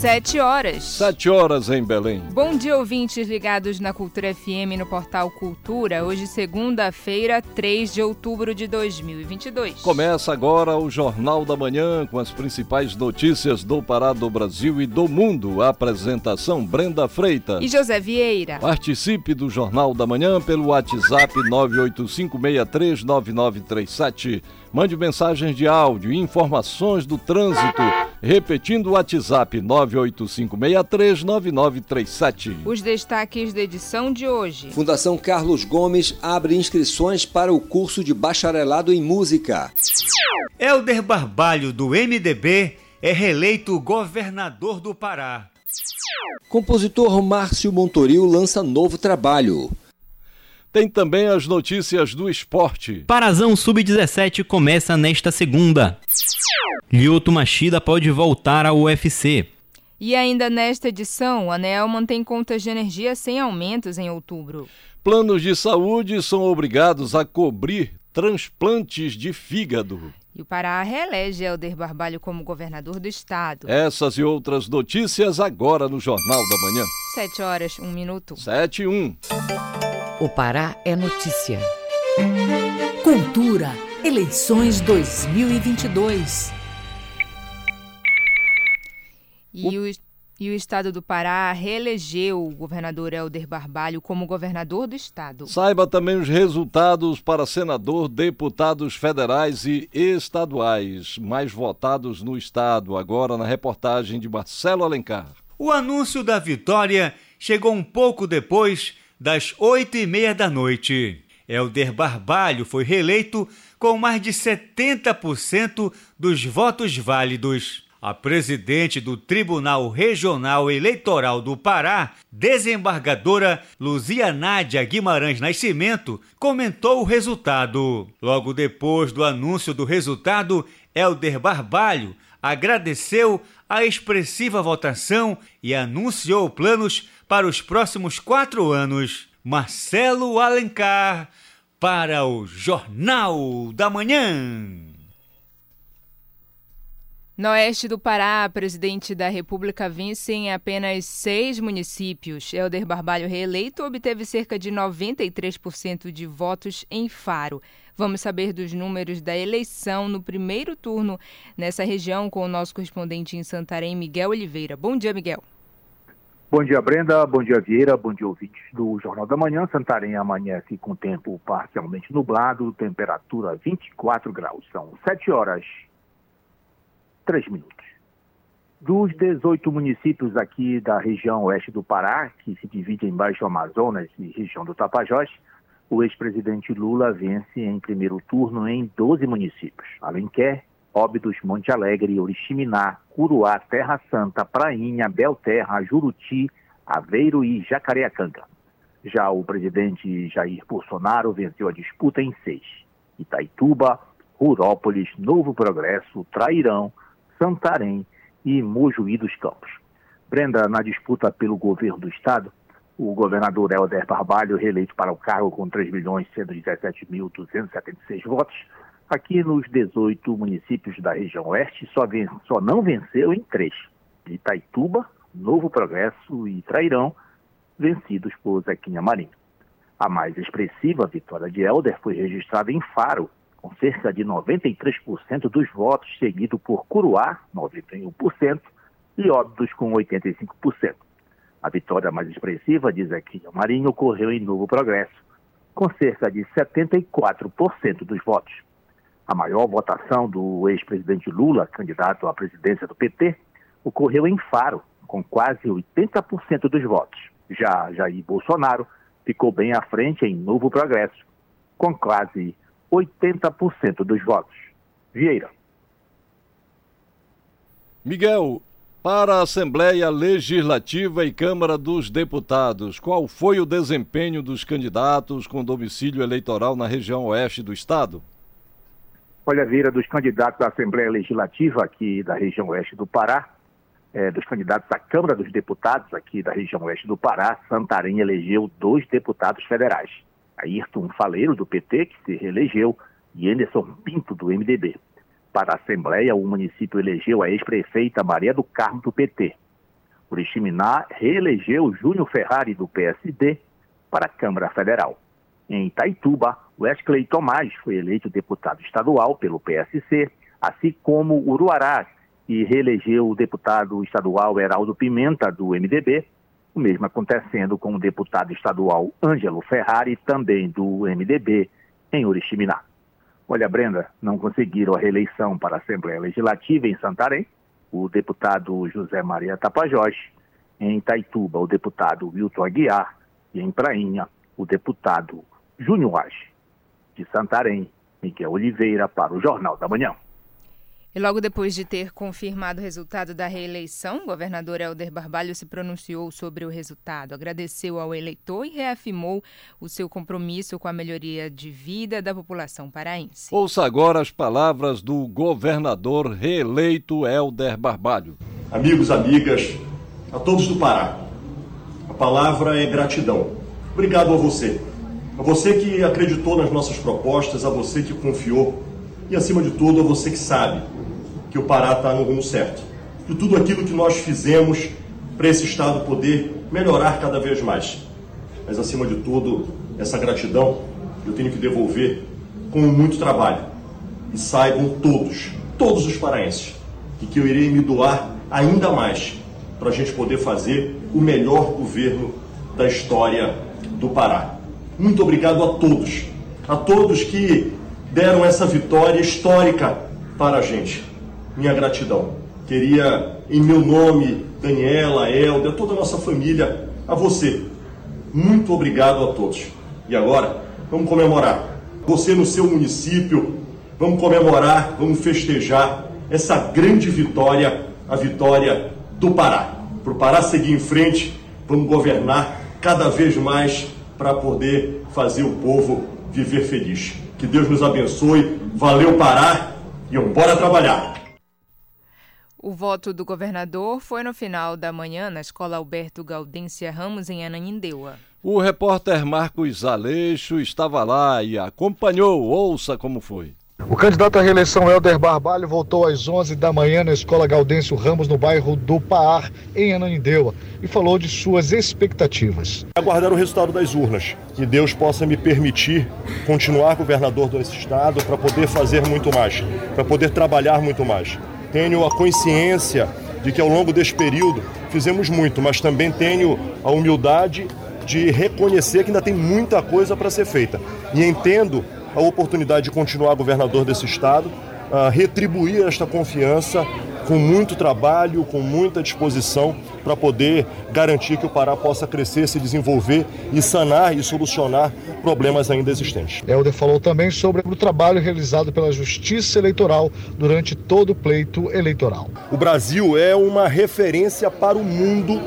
Sete horas. Sete horas em Belém. Bom dia, ouvintes ligados na Cultura FM no portal Cultura. Hoje, segunda-feira, 3 de outubro de 2022. Começa agora o Jornal da Manhã com as principais notícias do Pará, do Brasil e do mundo. A apresentação Brenda Freitas e José Vieira. Participe do Jornal da Manhã pelo WhatsApp 985639937. Mande mensagens de áudio e informações do trânsito. Repetindo o WhatsApp 985639937. Os destaques da edição de hoje. Fundação Carlos Gomes abre inscrições para o curso de bacharelado em música. Helder Barbalho, do MDB, é reeleito governador do Pará. Compositor Márcio Montoril lança novo trabalho. Tem também as notícias do esporte. Parazão Sub-17 começa nesta segunda. Lyoto Machida pode voltar ao UFC. E ainda nesta edição, o ANEL mantém contas de energia sem aumentos em outubro. Planos de saúde são obrigados a cobrir transplantes de fígado. E o Pará reelege Helder Barbalho como governador do estado. Essas e outras notícias agora no Jornal da Manhã. Sete horas, um minuto. Sete e um. O Pará é notícia. Cultura. Eleições 2022. E o, e o estado do Pará reelegeu o governador Helder Barbalho como governador do estado. Saiba também os resultados para senador, deputados federais e estaduais mais votados no estado, agora na reportagem de Marcelo Alencar. O anúncio da vitória chegou um pouco depois das oito e meia da noite. Helder Barbalho foi reeleito com mais de 70% dos votos válidos. A presidente do Tribunal Regional Eleitoral do Pará, desembargadora Luzia Nádia Guimarães Nascimento, comentou o resultado. Logo depois do anúncio do resultado, Helder Barbalho agradeceu a expressiva votação e anunciou planos para os próximos quatro anos. Marcelo Alencar para o Jornal da Manhã. No oeste do Pará, presidente da República vence em apenas seis municípios. Helder Barbalho, reeleito, obteve cerca de 93% de votos em Faro. Vamos saber dos números da eleição no primeiro turno nessa região com o nosso correspondente em Santarém, Miguel Oliveira. Bom dia, Miguel. Bom dia, Brenda. Bom dia, Vieira. Bom dia, ouvintes do Jornal da Manhã. Santarém amanhece com tempo parcialmente nublado, temperatura 24 graus. São 7 horas três minutos. Dos 18 municípios aqui da região oeste do Pará, que se divide em Baixo Amazonas e região do Tapajós, o ex-presidente Lula vence em primeiro turno em 12 municípios. Alenquer, Óbidos, Monte Alegre, Oriximiná, Curuá, Terra Santa, Prainha, Belterra, Juruti, Aveiro e Jacareacanga. Já o presidente Jair Bolsonaro venceu a disputa em seis. Itaituba, Rurópolis, Novo Progresso, Trairão, Santarém e Mojuí dos Campos. Brenda, na disputa pelo governo do estado, o governador Helder Barbalho, reeleito para o cargo com 3.117.276 votos, aqui nos 18 municípios da região oeste, só, só não venceu em três, Itaituba, Novo Progresso e Trairão, vencidos por Zequinha Marinho. A mais expressiva vitória de Helder foi registrada em Faro, com cerca de 93% dos votos, seguido por Curuá, 91%, e Óbidos, com 85%. A vitória mais expressiva, diz aqui o Marinho, ocorreu em Novo Progresso, com cerca de 74% dos votos. A maior votação do ex-presidente Lula, candidato à presidência do PT, ocorreu em Faro, com quase 80% dos votos. Já Jair Bolsonaro ficou bem à frente em Novo Progresso, com quase 80% dos votos. Vieira. Miguel, para a Assembleia Legislativa e Câmara dos Deputados, qual foi o desempenho dos candidatos com domicílio eleitoral na região oeste do estado? Olha, Vieira, dos candidatos da Assembleia Legislativa aqui da região oeste do Pará, é, dos candidatos à Câmara dos Deputados aqui da região oeste do Pará, Santarém elegeu dois deputados federais. Ayrton Faleiro, do PT, que se reelegeu, e Anderson Pinto, do MDB. Para a Assembleia, o município elegeu a ex-prefeita Maria do Carmo, do PT. Oriximiná reelegeu Júnior Ferrari, do PSD, para a Câmara Federal. Em Itaituba, Wesley Tomás foi eleito deputado estadual pelo PSC, assim como Uruará, que reelegeu o deputado estadual Heraldo Pimenta, do MDB, o mesmo acontecendo com o deputado estadual Ângelo Ferrari, também do MDB, em Oriximiná. Olha, Brenda, não conseguiram a reeleição para a Assembleia Legislativa em Santarém, o deputado José Maria Tapajós, em Itaituba, o deputado Wilton Aguiar, e em Prainha, o deputado Júnior Age. De Santarém, Miguel Oliveira, para o Jornal da Manhã. E logo depois de ter confirmado o resultado da reeleição, o governador Helder Barbalho se pronunciou sobre o resultado, agradeceu ao eleitor e reafirmou o seu compromisso com a melhoria de vida da população paraense. Ouça agora as palavras do governador reeleito Helder Barbalho. Amigos, amigas, a todos do Pará, a palavra é gratidão. Obrigado a você. A você que acreditou nas nossas propostas, a você que confiou e, acima de tudo, a você que sabe que o Pará está no rumo certo. De tudo aquilo que nós fizemos para esse Estado poder melhorar cada vez mais. Mas, acima de tudo, essa gratidão eu tenho que devolver com muito trabalho. E saibam todos, todos os paraenses, e que eu irei me doar ainda mais para a gente poder fazer o melhor governo da história do Pará. Muito obrigado a todos, a todos que deram essa vitória histórica para a gente minha gratidão. Queria, em meu nome, Daniela, Helder, toda a nossa família, a você. Muito obrigado a todos. E agora, vamos comemorar. Você no seu município, vamos comemorar, vamos festejar essa grande vitória, a vitória do Pará. Para o Pará seguir em frente, vamos governar cada vez mais para poder fazer o povo viver feliz. Que Deus nos abençoe. Valeu, Pará. E embora trabalhar. O voto do governador foi no final da manhã na Escola Alberto Gaudência Ramos, em Ananindeua. O repórter Marcos Aleixo estava lá e acompanhou. Ouça como foi. O candidato à reeleição Helder Barbalho voltou às 11 da manhã na Escola Gaudêncio Ramos, no bairro do Paar, em Ananindeua, e falou de suas expectativas. Aguardar o resultado das urnas, que Deus possa me permitir continuar governador desse estado para poder fazer muito mais, para poder trabalhar muito mais tenho a consciência de que ao longo deste período fizemos muito, mas também tenho a humildade de reconhecer que ainda tem muita coisa para ser feita. E entendo a oportunidade de continuar governador desse estado, retribuir esta confiança com muito trabalho, com muita disposição para poder garantir que o Pará possa crescer, se desenvolver e sanar e solucionar problemas ainda existentes. Helder falou também sobre o trabalho realizado pela Justiça Eleitoral durante todo o pleito eleitoral. O Brasil é uma referência para o mundo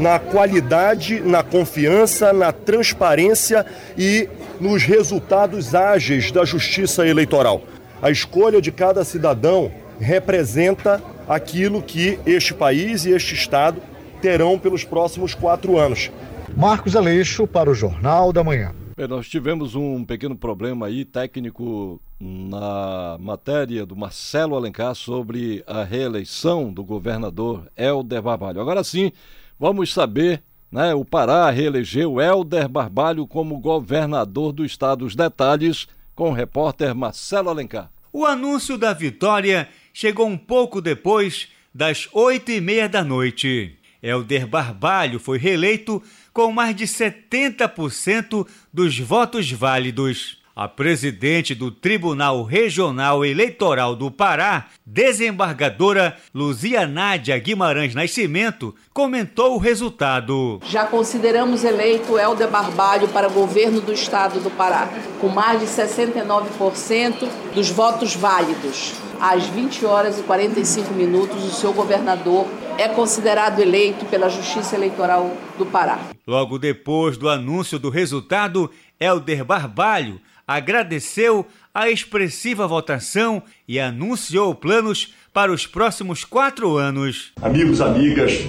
na qualidade, na confiança, na transparência e nos resultados ágeis da justiça eleitoral. A escolha de cada cidadão representa aquilo que este país e este Estado terão pelos próximos quatro anos. Marcos Aleixo para o Jornal da Manhã. Bem, nós tivemos um pequeno problema aí técnico na matéria do Marcelo Alencar sobre a reeleição do governador Helder Barbalho. Agora sim, vamos saber, né? O Pará reelegeu Helder Barbalho como governador do estado. Os detalhes com o repórter Marcelo Alencar. O anúncio da vitória chegou um pouco depois das oito e meia da noite. Helder Barbalho foi reeleito com mais de 70% dos votos válidos. A presidente do Tribunal Regional Eleitoral do Pará, desembargadora Luzia Nádia Guimarães Nascimento, comentou o resultado. Já consideramos eleito Helder Barbalho para governo do estado do Pará, com mais de 69% dos votos válidos. Às 20 horas e 45 minutos, o seu governador é considerado eleito pela Justiça Eleitoral do Pará. Logo depois do anúncio do resultado, Helder Barbalho agradeceu a expressiva votação e anunciou planos para os próximos quatro anos. Amigos, amigas,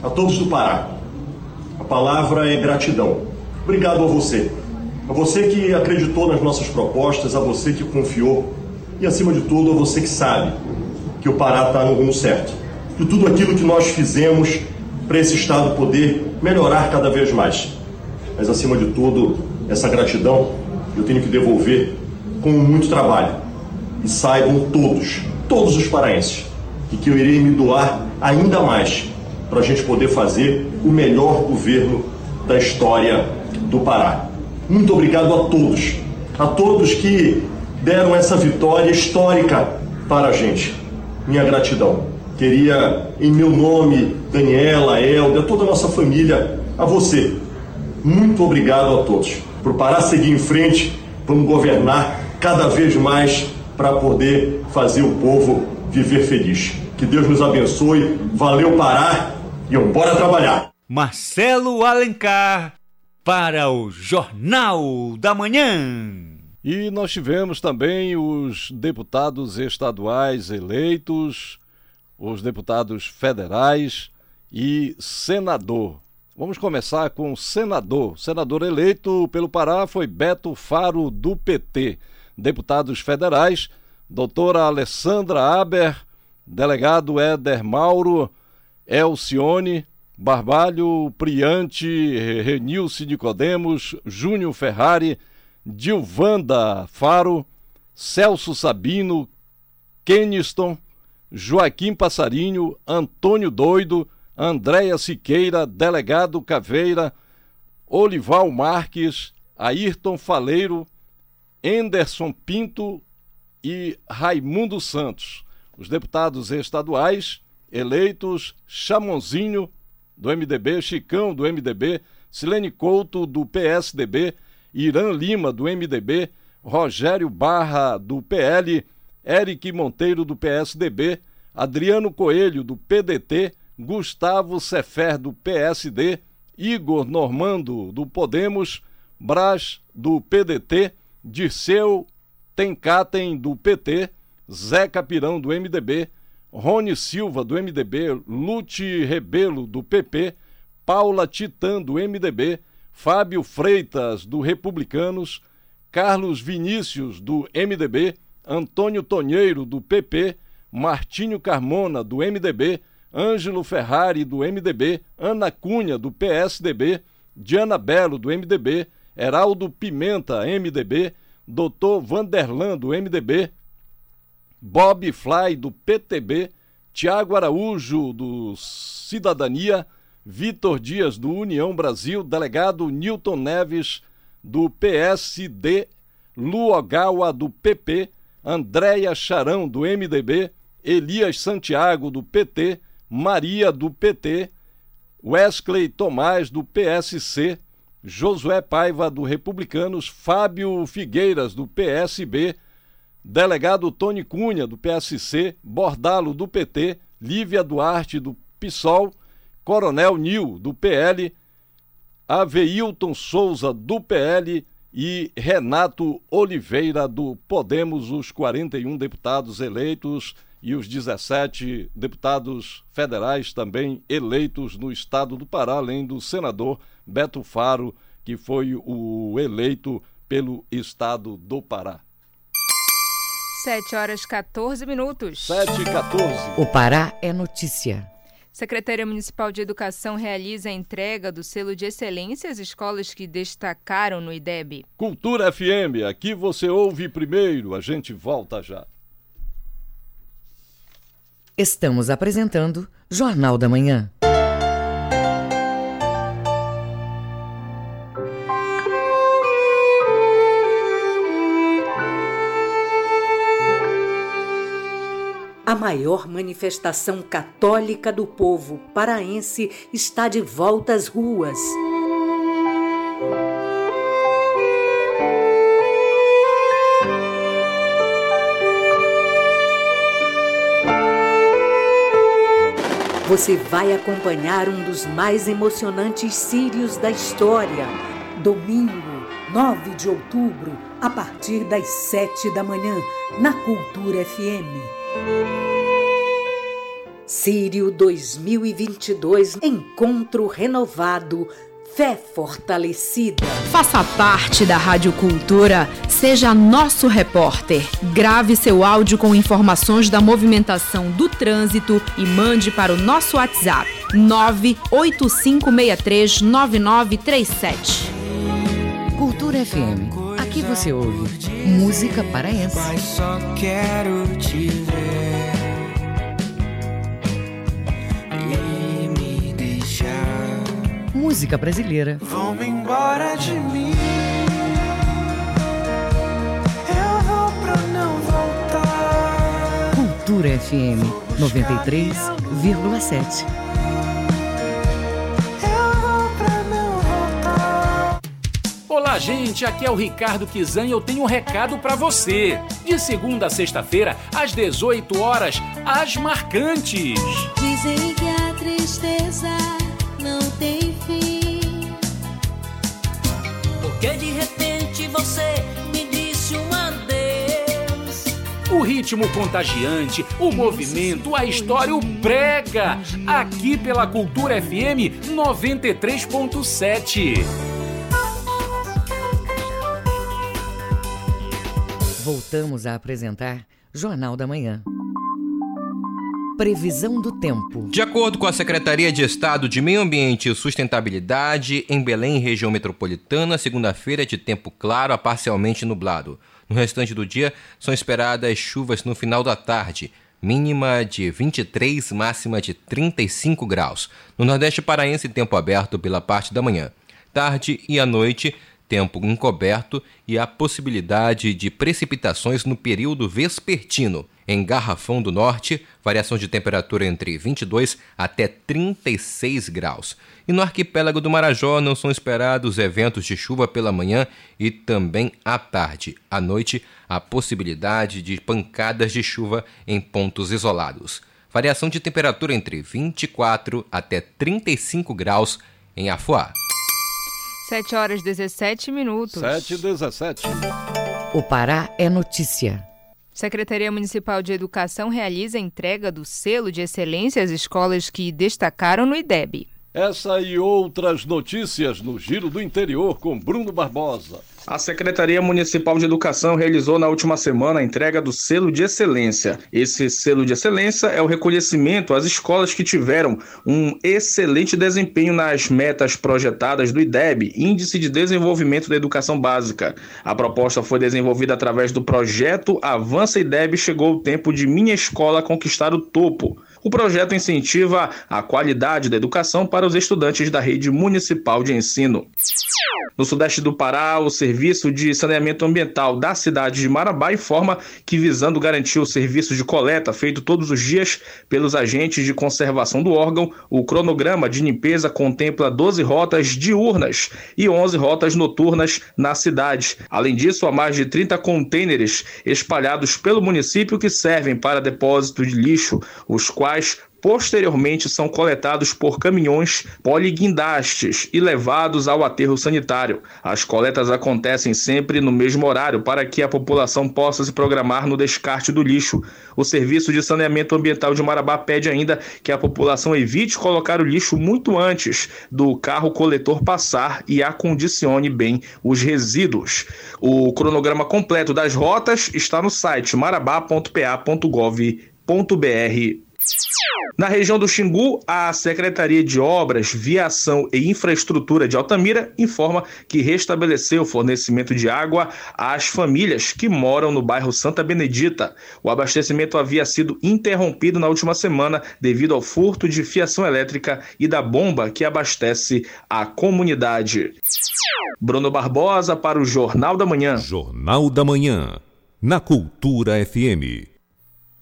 a todos do Pará, a palavra é gratidão. Obrigado a você. A você que acreditou nas nossas propostas, a você que confiou e, acima de tudo, a você que sabe que o Pará está no rumo certo. De tudo aquilo que nós fizemos para esse Estado poder melhorar cada vez mais. Mas, acima de tudo, essa gratidão eu tenho que devolver com muito trabalho. E saibam todos, todos os paraenses, e que eu irei me doar ainda mais para a gente poder fazer o melhor governo da história do Pará. Muito obrigado a todos, a todos que deram essa vitória histórica para a gente. Minha gratidão. Queria, em meu nome, Daniela, Helder, toda a nossa família, a você. Muito obrigado a todos. Por Pará seguir em frente, vamos governar cada vez mais para poder fazer o povo viver feliz. Que Deus nos abençoe. Valeu, Pará. E bora trabalhar. Marcelo Alencar para o Jornal da Manhã. E nós tivemos também os deputados estaduais eleitos, os deputados federais e senador. Vamos começar com o senador. Senador eleito pelo Pará foi Beto Faro, do PT. Deputados federais, doutora Alessandra Aber, delegado Éder Mauro, Elcione, Barbalho, Priante, Renilce Nicodemos, Júnior Ferrari, Dilvanda Faro, Celso Sabino, Keniston, Joaquim Passarinho, Antônio Doido, Andréia Siqueira, Delegado Caveira, Olival Marques, Ayrton Faleiro, Enderson Pinto e Raimundo Santos. Os deputados estaduais eleitos Chamonzinho, do MDB, Chicão, do MDB, Silene Couto, do PSDB, Irã Lima, do MDB, Rogério Barra, do PL, Eric Monteiro, do PSDB, Adriano Coelho, do PDT, Gustavo Sefer, do PSD, Igor Normando, do Podemos, Brás, do PDT, Dirceu Tencatem, do PT, Zé Capirão, do MDB, Rony Silva, do MDB, Lute Rebelo, do PP, Paula Titã, do MDB, Fábio Freitas, do Republicanos, Carlos Vinícius, do MDB, Antônio Tonheiro, do PP, Martinho Carmona, do MDB, Ângelo Ferrari, do MDB, Ana Cunha, do PSDB, Diana Belo, do MDB, Heraldo Pimenta, MDB, Doutor Vanderlan, do MDB, Bob Fly, do PTB, Tiago Araújo, do Cidadania, Vitor Dias, do União Brasil, delegado Newton Neves, do PSD, Lu Ogawa, do PP, Andréia Charão, do MDB, Elias Santiago, do PT, Maria, do PT, Wesley Tomás, do PSC, Josué Paiva, do Republicanos, Fábio Figueiras, do PSB, delegado Tony Cunha, do PSC, Bordalo, do PT, Lívia Duarte, do PSOL, Coronel Nil, do PL, Aveilton Souza, do PL e Renato Oliveira, do Podemos, os 41 deputados eleitos e os 17 deputados federais também eleitos no estado do Pará, além do senador Beto Faro, que foi o eleito pelo estado do Pará. 7 horas 14 minutos. 7 e 14. O Pará é notícia. Secretaria Municipal de Educação realiza a entrega do selo de excelência às escolas que destacaram no IDEB. Cultura FM, aqui você ouve primeiro, a gente volta já. Estamos apresentando Jornal da Manhã. A maior manifestação católica do povo paraense está de volta às ruas. Você vai acompanhar um dos mais emocionantes sírios da história. Domingo, 9 de outubro, a partir das 7 da manhã, na Cultura FM. Sírio 2022 Encontro Renovado Fé Fortalecida. Faça parte da Rádio Cultura, seja nosso repórter. Grave seu áudio com informações da movimentação do trânsito e mande para o nosso WhatsApp 985639937. Cultura FM. Aqui você ouve música paraense. Mas só quero te ver. Música brasileira. Vão embora de mim. Eu vou pra não voltar. Cultura FM 93,7. Olá, gente. Aqui é o Ricardo Kizan e eu tenho um recado para você. De segunda a sexta-feira, às 18 horas, as marcantes. Dizem que a tristeza fim. Porque de repente você me disse um adeus. O ritmo contagiante, o movimento, a história, o prega. Aqui pela Cultura FM 93.7. Voltamos a apresentar Jornal da Manhã. Previsão do tempo. De acordo com a Secretaria de Estado de Meio Ambiente e Sustentabilidade, em Belém, região metropolitana, segunda-feira é de tempo claro a parcialmente nublado. No restante do dia, são esperadas chuvas no final da tarde, mínima de 23, máxima de 35 graus. No Nordeste Paraense, tempo aberto pela parte da manhã. Tarde e à noite, tempo encoberto e a possibilidade de precipitações no período vespertino. Em Garrafão do Norte, variação de temperatura entre 22 até 36 graus. E no arquipélago do Marajó não são esperados eventos de chuva pela manhã e também à tarde. À noite, a possibilidade de pancadas de chuva em pontos isolados. Variação de temperatura entre 24 até 35 graus em Afuá. 7 horas 17 minutos. 7 e 17. O Pará é notícia. Secretaria Municipal de Educação realiza a entrega do selo de excelência às escolas que destacaram no IDEB. Essa e outras notícias no Giro do Interior com Bruno Barbosa. A Secretaria Municipal de Educação realizou na última semana a entrega do selo de excelência. Esse selo de excelência é o reconhecimento às escolas que tiveram um excelente desempenho nas metas projetadas do IDEB, Índice de Desenvolvimento da Educação Básica. A proposta foi desenvolvida através do projeto Avança IDEB Chegou o Tempo de Minha Escola Conquistar o Topo. O projeto incentiva a qualidade da educação para os estudantes da rede municipal de ensino. No sudeste do Pará, o Serviço de Saneamento Ambiental da cidade de Marabá informa que, visando garantir o serviço de coleta feito todos os dias pelos agentes de conservação do órgão, o cronograma de limpeza contempla 12 rotas diurnas e 11 rotas noturnas na cidade. Além disso, há mais de 30 contêineres espalhados pelo município que servem para depósito de lixo, os quais posteriormente são coletados por caminhões poliguindastes e levados ao aterro sanitário. As coletas acontecem sempre no mesmo horário para que a população possa se programar no descarte do lixo. O Serviço de Saneamento Ambiental de Marabá pede ainda que a população evite colocar o lixo muito antes do carro coletor passar e acondicione bem os resíduos. O cronograma completo das rotas está no site marabá.pa.gov.br na região do Xingu, a Secretaria de Obras, Viação e Infraestrutura de Altamira informa que restabeleceu o fornecimento de água às famílias que moram no bairro Santa Benedita. O abastecimento havia sido interrompido na última semana devido ao furto de fiação elétrica e da bomba que abastece a comunidade. Bruno Barbosa para o Jornal da Manhã. Jornal da Manhã, na Cultura FM.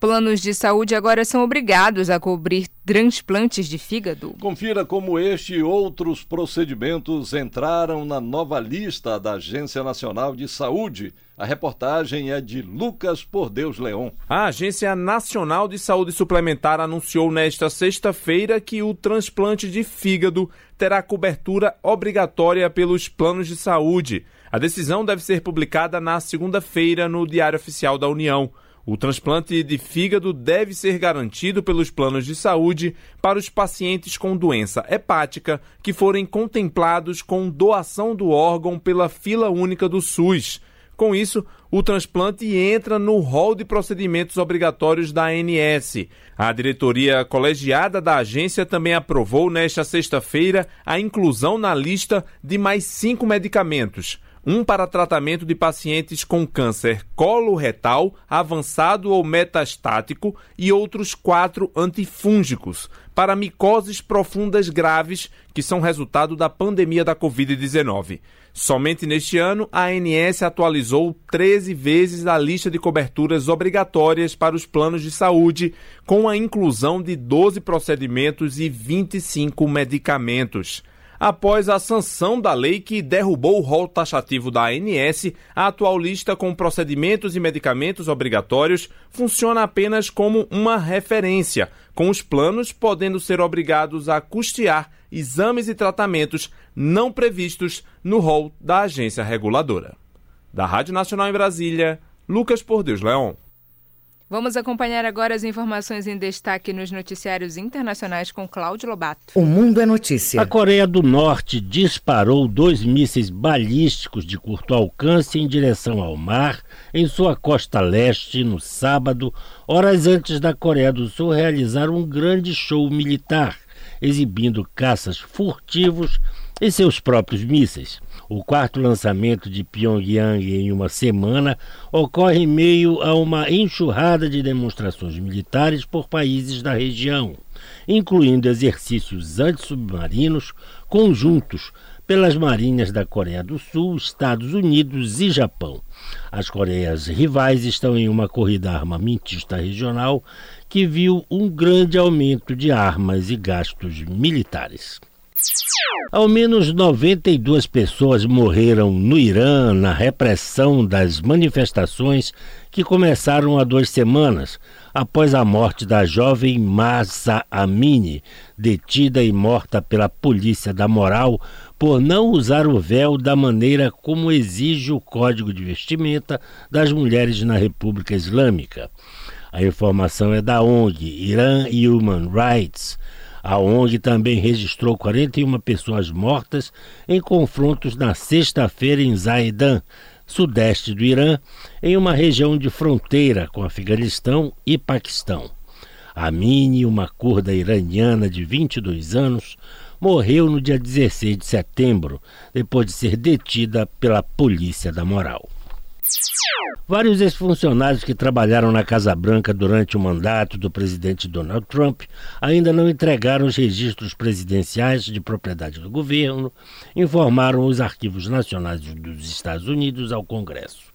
Planos de saúde agora são obrigados a cobrir transplantes de fígado. Confira como este e outros procedimentos entraram na nova lista da Agência Nacional de Saúde. A reportagem é de Lucas Por Deus Leon. A Agência Nacional de Saúde Suplementar anunciou nesta sexta-feira que o transplante de fígado terá cobertura obrigatória pelos planos de saúde. A decisão deve ser publicada na segunda-feira no Diário Oficial da União. O transplante de fígado deve ser garantido pelos planos de saúde para os pacientes com doença hepática que forem contemplados com doação do órgão pela fila única do SUS. Com isso, o transplante entra no rol de procedimentos obrigatórios da ANS. A diretoria colegiada da agência também aprovou nesta sexta-feira a inclusão na lista de mais cinco medicamentos um para tratamento de pacientes com câncer coloretal avançado ou metastático e outros quatro antifúngicos para micoses profundas graves que são resultado da pandemia da Covid-19. Somente neste ano, a ANS atualizou 13 vezes a lista de coberturas obrigatórias para os planos de saúde, com a inclusão de 12 procedimentos e 25 medicamentos após a sanção da lei que derrubou o rol taxativo da ANS, a atual lista com procedimentos e medicamentos obrigatórios funciona apenas como uma referência, com os planos podendo ser obrigados a custear exames e tratamentos não previstos no rol da agência reguladora. Da Rádio Nacional em Brasília, Lucas Por Deus Leão. Vamos acompanhar agora as informações em destaque nos noticiários internacionais com Cláudio Lobato. O Mundo é Notícia. A Coreia do Norte disparou dois mísseis balísticos de curto alcance em direção ao mar em sua costa leste no sábado, horas antes da Coreia do Sul realizar um grande show militar, exibindo caças furtivos e seus próprios mísseis. O quarto lançamento de Pyongyang em uma semana ocorre em meio a uma enxurrada de demonstrações militares por países da região, incluindo exercícios antissubmarinos conjuntos pelas marinhas da Coreia do Sul, Estados Unidos e Japão. As Coreias rivais estão em uma corrida armamentista regional que viu um grande aumento de armas e gastos militares. Ao menos 92 pessoas morreram no Irã na repressão das manifestações que começaram há duas semanas, após a morte da jovem Masa Amini, detida e morta pela polícia da moral por não usar o véu da maneira como exige o Código de Vestimenta das Mulheres na República Islâmica. A informação é da ONG Iran Human Rights a ONG também registrou 41 pessoas mortas em confrontos na sexta-feira em Zaidan, sudeste do Irã, em uma região de fronteira com Afeganistão e Paquistão. Amini, uma curda iraniana de 22 anos, morreu no dia 16 de setembro, depois de ser detida pela polícia da moral. Vários ex-funcionários que trabalharam na Casa Branca durante o mandato do presidente Donald Trump ainda não entregaram os registros presidenciais de propriedade do governo, informaram os arquivos nacionais dos Estados Unidos ao Congresso.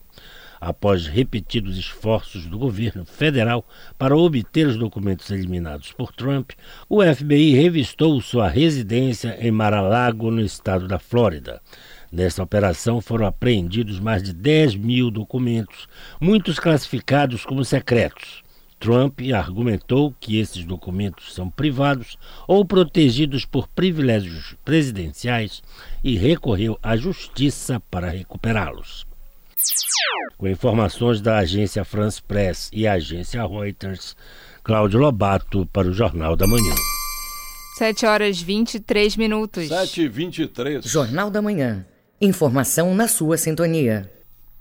Após repetidos esforços do governo federal para obter os documentos eliminados por Trump, o FBI revistou sua residência em Mar-a-Lago, no estado da Flórida. Nessa operação foram apreendidos mais de 10 mil documentos, muitos classificados como secretos. Trump argumentou que esses documentos são privados ou protegidos por privilégios presidenciais e recorreu à justiça para recuperá-los. Com informações da agência France Press e agência Reuters, Cláudio Lobato para o Jornal da Manhã. 7 horas 23 minutos. 7 e 23. Jornal da Manhã. Informação na sua sintonia.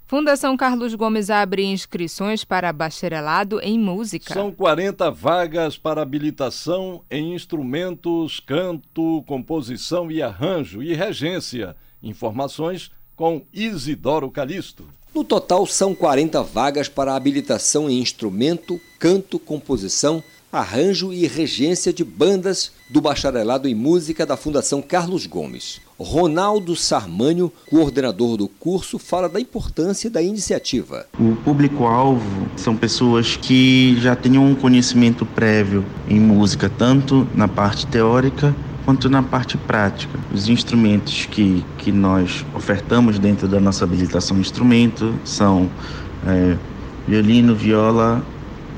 Fundação Carlos Gomes abre inscrições para bacharelado em música. São 40 vagas para habilitação em instrumentos, canto, composição e arranjo e regência. Informações com Isidoro Calixto. No total, são 40 vagas para habilitação em instrumento, canto, composição, arranjo e regência de bandas do Bacharelado em Música da Fundação Carlos Gomes. Ronaldo Sarmânio, coordenador do curso, fala da importância da iniciativa. O público-alvo são pessoas que já tenham um conhecimento prévio em música, tanto na parte teórica quanto na parte prática. Os instrumentos que, que nós ofertamos dentro da nossa habilitação instrumento são é, violino, viola,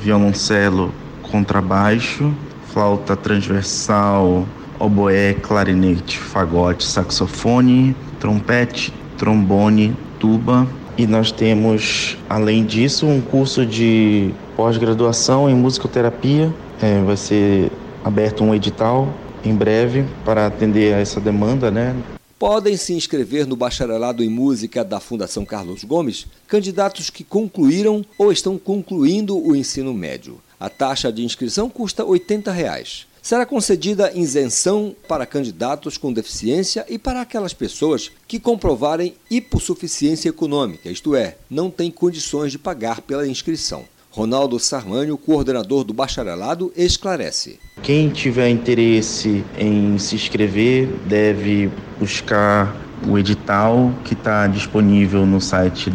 violoncelo, contrabaixo, flauta transversal, oboé, clarinete, fagote, saxofone, trompete, trombone, tuba, E nós temos, além disso, um curso de pós-graduação em musicoterapia. É, vai ser aberto um edital em breve para atender a essa demanda, né? Podem se inscrever no bacharelado em música da Fundação Carlos Gomes candidatos que concluíram ou estão concluindo o ensino médio. A taxa de inscrição custa 80 reais. Será concedida isenção para candidatos com deficiência e para aquelas pessoas que comprovarem hipossuficiência econômica, isto é, não têm condições de pagar pela inscrição. Ronaldo Sarmânio, coordenador do bacharelado, esclarece. Quem tiver interesse em se inscrever deve buscar o edital que está disponível no site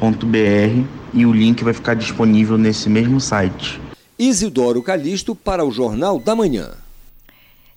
www.fcg.pa.gov.br e o link vai ficar disponível nesse mesmo site. Isidoro Calixto para o Jornal da Manhã.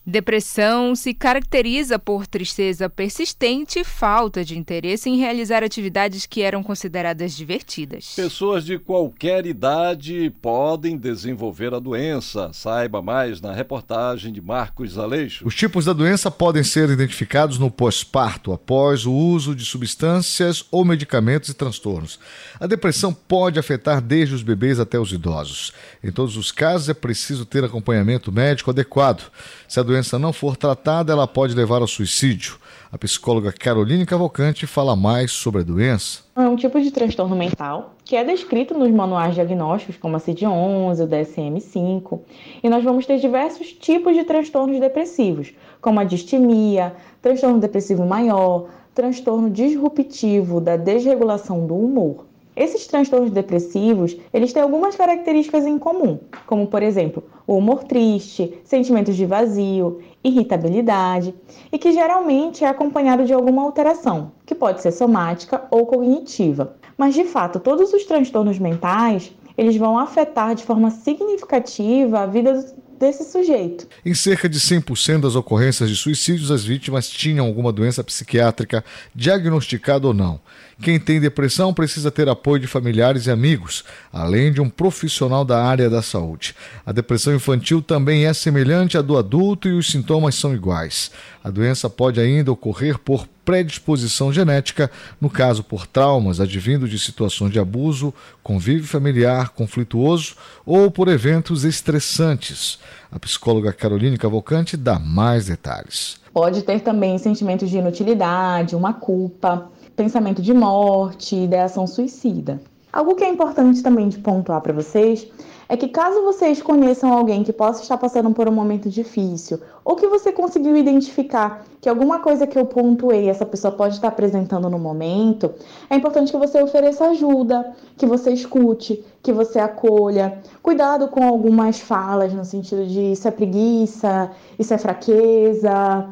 Depressão se caracteriza por tristeza persistente e falta de interesse em realizar atividades que eram consideradas divertidas. Pessoas de qualquer idade podem desenvolver a doença. Saiba mais na reportagem de Marcos Aleixo. Os tipos da doença podem ser identificados no pós-parto, após o uso de substâncias ou medicamentos e transtornos. A depressão pode afetar desde os bebês até os idosos. Em todos os casos, é preciso ter acompanhamento médico adequado. Se a doença não for tratada, ela pode levar ao suicídio. A psicóloga Caroline Cavalcante fala mais sobre a doença. É um tipo de transtorno mental que é descrito nos manuais diagnósticos, como a CID-11, o DSM-5, e nós vamos ter diversos tipos de transtornos depressivos, como a distimia, transtorno depressivo maior, transtorno disruptivo da desregulação do humor. Esses transtornos depressivos, eles têm algumas características em comum, como por exemplo, o humor triste, sentimentos de vazio, irritabilidade, e que geralmente é acompanhado de alguma alteração, que pode ser somática ou cognitiva. Mas de fato, todos os transtornos mentais, eles vão afetar de forma significativa a vida desse sujeito. Em cerca de 100% das ocorrências de suicídios, as vítimas tinham alguma doença psiquiátrica, diagnosticada ou não. Quem tem depressão precisa ter apoio de familiares e amigos, além de um profissional da área da saúde. A depressão infantil também é semelhante à do adulto e os sintomas são iguais. A doença pode ainda ocorrer por predisposição genética, no caso por traumas advindo de situações de abuso, convívio familiar conflituoso ou por eventos estressantes. A psicóloga Caroline Cavalcante dá mais detalhes. Pode ter também sentimentos de inutilidade, uma culpa, pensamento de morte, ideação suicida. Algo que é importante também de pontuar para vocês é que caso vocês conheçam alguém que possa estar passando por um momento difícil, ou que você conseguiu identificar que alguma coisa que eu pontuei essa pessoa pode estar apresentando no momento, é importante que você ofereça ajuda, que você escute, que você acolha. Cuidado com algumas falas no sentido de isso é preguiça, isso é fraqueza,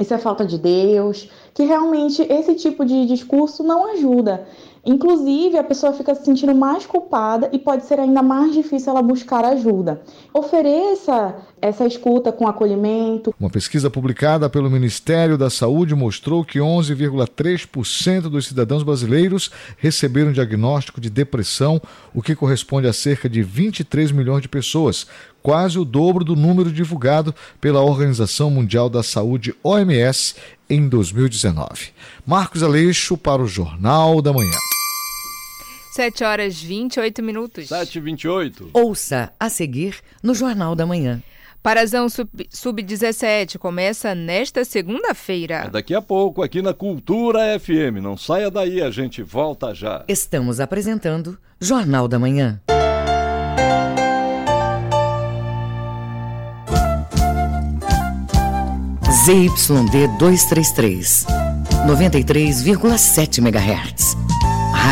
isso é falta de Deus, que realmente esse tipo de discurso não ajuda. Inclusive, a pessoa fica se sentindo mais culpada e pode ser ainda mais difícil ela buscar ajuda. Ofereça essa escuta com acolhimento. Uma pesquisa publicada pelo Ministério da Saúde mostrou que 11,3% dos cidadãos brasileiros receberam diagnóstico de depressão, o que corresponde a cerca de 23 milhões de pessoas, quase o dobro do número divulgado pela Organização Mundial da Saúde, OMS, em 2019. Marcos Aleixo para o Jornal da Manhã. 7 horas 28 minutos. 7 e 28. Ouça a seguir no Jornal da Manhã. Parazão Sub-17 sub começa nesta segunda-feira. É daqui a pouco, aqui na Cultura FM. Não saia daí, a gente volta já. Estamos apresentando Jornal da Manhã. ZYD 233, 93,7 MHz.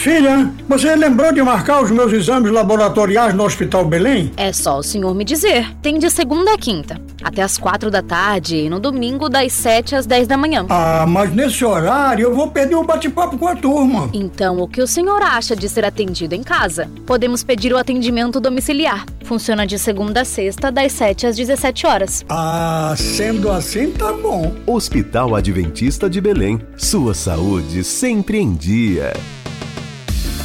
Filha, você lembrou de marcar os meus exames laboratoriais no Hospital Belém? É só o senhor me dizer. Tem de segunda a quinta, até as quatro da tarde e no domingo das sete às dez da manhã. Ah, mas nesse horário eu vou perder o bate-papo com a turma. Então, o que o senhor acha de ser atendido em casa? Podemos pedir o atendimento domiciliar. Funciona de segunda a sexta, das sete às dezessete horas. Ah, sendo assim, tá bom. Hospital Adventista de Belém. Sua saúde sempre em dia.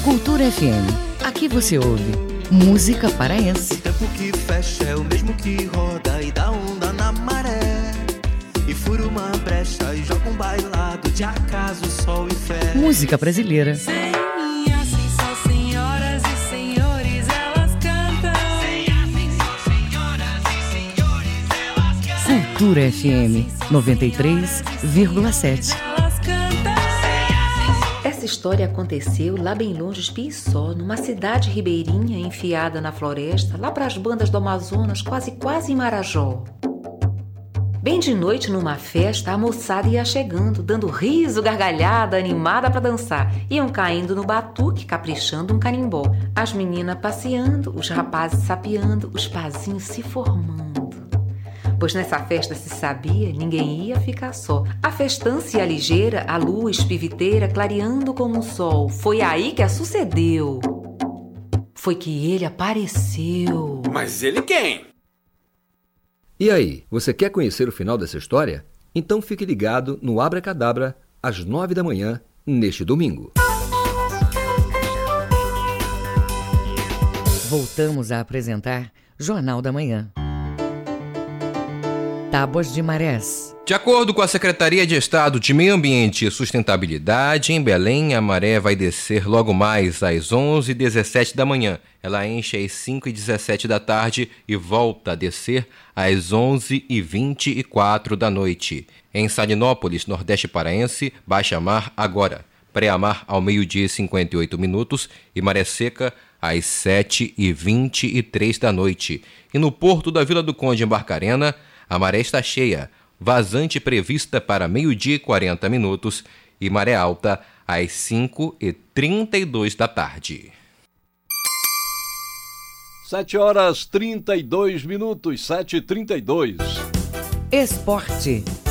Cultura FM. Aqui você ouve música paraense. O tempo que fecha é o mesmo que roda e dá onda na maré. E fura uma brecha e joga um bailado de acaso, sol e fé. Música brasileira. Sim. Cultura FM 93,7. Essa história aconteceu lá bem longe de numa cidade ribeirinha enfiada na floresta, lá para as bandas do Amazonas, quase quase em Marajó. Bem de noite, numa festa, a moçada ia chegando, dando riso, gargalhada, animada para dançar. Iam caindo no batuque, caprichando um carimbó. As meninas passeando, os rapazes sapeando, os pazinhos se formando. Pois nessa festa se sabia, ninguém ia ficar só. A festança ia ligeira, a luz piviteira clareando como um sol. Foi aí que a sucedeu. Foi que ele apareceu. Mas ele quem? E aí, você quer conhecer o final dessa história? Então fique ligado no Abra Cadabra às nove da manhã neste domingo. Voltamos a apresentar Jornal da Manhã. Tábuas de Marés. De acordo com a Secretaria de Estado de Meio Ambiente e Sustentabilidade, em Belém, a maré vai descer logo mais às 11h17 da manhã. Ela enche às 5h17 da tarde e volta a descer às 11h24 da noite. Em Salinópolis, Nordeste Paraense, baixa mar agora. Pré-amar ao meio-dia e 58 minutos e maré seca às 7h23 da noite. E no porto da Vila do Conde, em Barcarena, a maré está cheia, vazante prevista para meio-dia e 40 minutos e maré alta às 5 e 32 da tarde. 7 horas 32 minutos, 7 e 32. Esporte.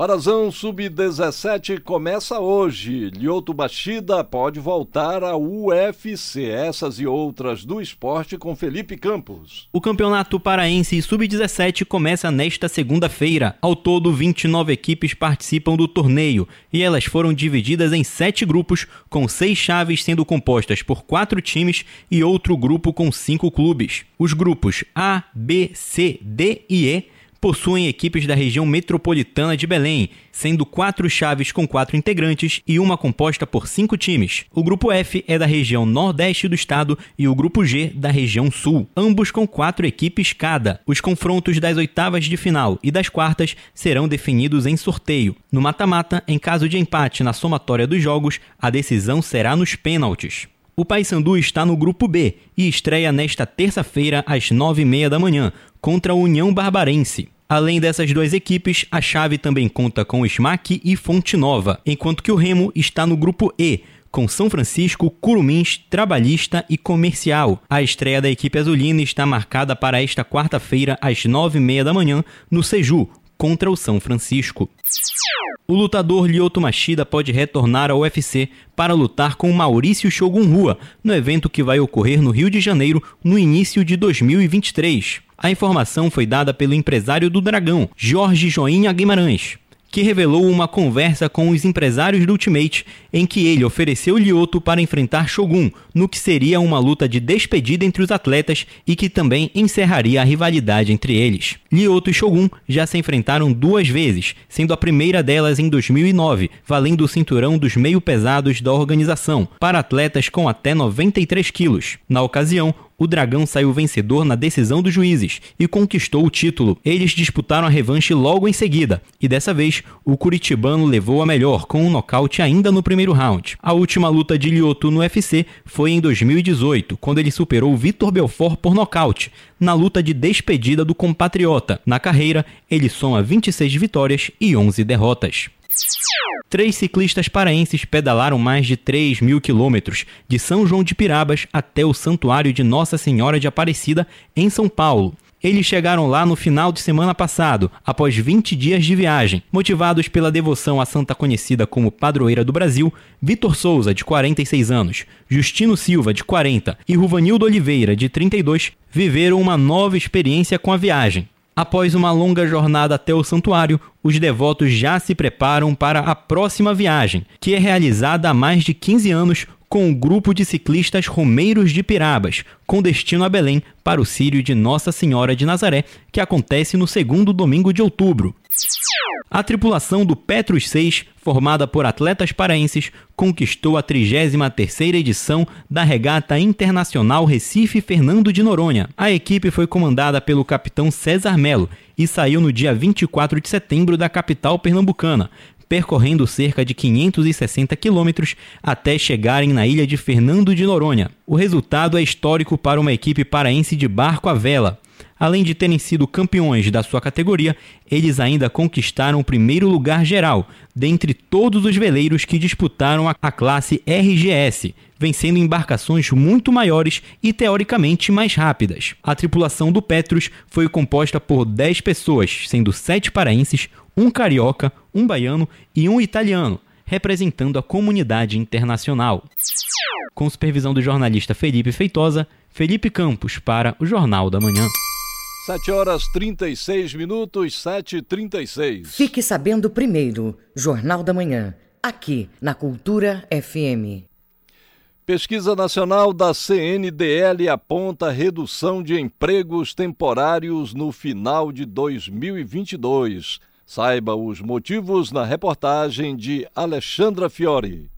Parazão Sub-17 começa hoje. Lyoto Bachida pode voltar ao UFC. Essas e outras do esporte com Felipe Campos. O Campeonato Paraense Sub-17 começa nesta segunda-feira. Ao todo, 29 equipes participam do torneio e elas foram divididas em sete grupos, com seis chaves sendo compostas por quatro times e outro grupo com cinco clubes. Os grupos A, B, C, D e E possuem equipes da região metropolitana de Belém, sendo quatro chaves com quatro integrantes e uma composta por cinco times. O grupo F é da região nordeste do estado e o grupo G da região sul, ambos com quatro equipes cada. Os confrontos das oitavas de final e das quartas serão definidos em sorteio. No mata-mata, em caso de empate na somatória dos jogos, a decisão será nos pênaltis. O Paysandu está no grupo B e estreia nesta terça-feira às nove e meia da manhã contra a União Barbarense. Além dessas duas equipes, a chave também conta com o Smack e Fonte Nova, enquanto que o Remo está no grupo E, com São Francisco, Curumins, Trabalhista e Comercial. A estreia da equipe azulina está marcada para esta quarta-feira às nove e meia da manhã no Seju, contra o São Francisco. O lutador Lyoto Machida pode retornar ao UFC para lutar com Maurício Shogun Rua no evento que vai ocorrer no Rio de Janeiro no início de 2023. A informação foi dada pelo empresário do Dragão, Jorge Joinha Guimarães, que revelou uma conversa com os empresários do Ultimate em que ele ofereceu Lyoto para enfrentar Shogun, no que seria uma luta de despedida entre os atletas e que também encerraria a rivalidade entre eles. Lyoto e Shogun já se enfrentaram duas vezes, sendo a primeira delas em 2009, valendo o cinturão dos meio pesados da organização, para atletas com até 93 quilos. Na ocasião, o Dragão saiu vencedor na decisão dos juízes e conquistou o título. Eles disputaram a revanche logo em seguida, e dessa vez o curitibano levou a melhor com um nocaute ainda no primeiro round. A última luta de Lyoto no UFC foi em 2018, quando ele superou Vitor Belfort por nocaute, na luta de despedida do compatriota. Na carreira, ele soma 26 vitórias e 11 derrotas. Três ciclistas paraenses pedalaram mais de 3 mil quilômetros de São João de Pirabas até o Santuário de Nossa Senhora de Aparecida, em São Paulo. Eles chegaram lá no final de semana passado, após 20 dias de viagem. Motivados pela devoção à santa conhecida como padroeira do Brasil, Vitor Souza, de 46 anos, Justino Silva, de 40 e Ruvanildo Oliveira, de 32, viveram uma nova experiência com a viagem. Após uma longa jornada até o santuário, os devotos já se preparam para a próxima viagem, que é realizada há mais de 15 anos com o grupo de ciclistas Romeiros de Pirabas, com destino a Belém para o Círio de Nossa Senhora de Nazaré, que acontece no segundo domingo de outubro. A tripulação do Petrus 6, formada por atletas paraenses, conquistou a 33ª edição da Regata Internacional Recife Fernando de Noronha. A equipe foi comandada pelo capitão César Melo e saiu no dia 24 de setembro da capital pernambucana, percorrendo cerca de 560 quilômetros até chegarem na ilha de Fernando de Noronha. O resultado é histórico para uma equipe paraense de barco à vela. Além de terem sido campeões da sua categoria, eles ainda conquistaram o primeiro lugar geral, dentre todos os veleiros que disputaram a classe RGS, vencendo embarcações muito maiores e teoricamente mais rápidas. A tripulação do Petrus foi composta por 10 pessoas, sendo 7 paraenses, um carioca, um baiano e um italiano, representando a comunidade internacional. Com supervisão do jornalista Felipe Feitosa, Felipe Campos para o Jornal da Manhã. 7 horas 36 minutos, 7h36. Fique sabendo primeiro, Jornal da Manhã, aqui na Cultura FM. Pesquisa nacional da CNDL aponta redução de empregos temporários no final de 2022. Saiba os motivos na reportagem de Alexandra Fiore.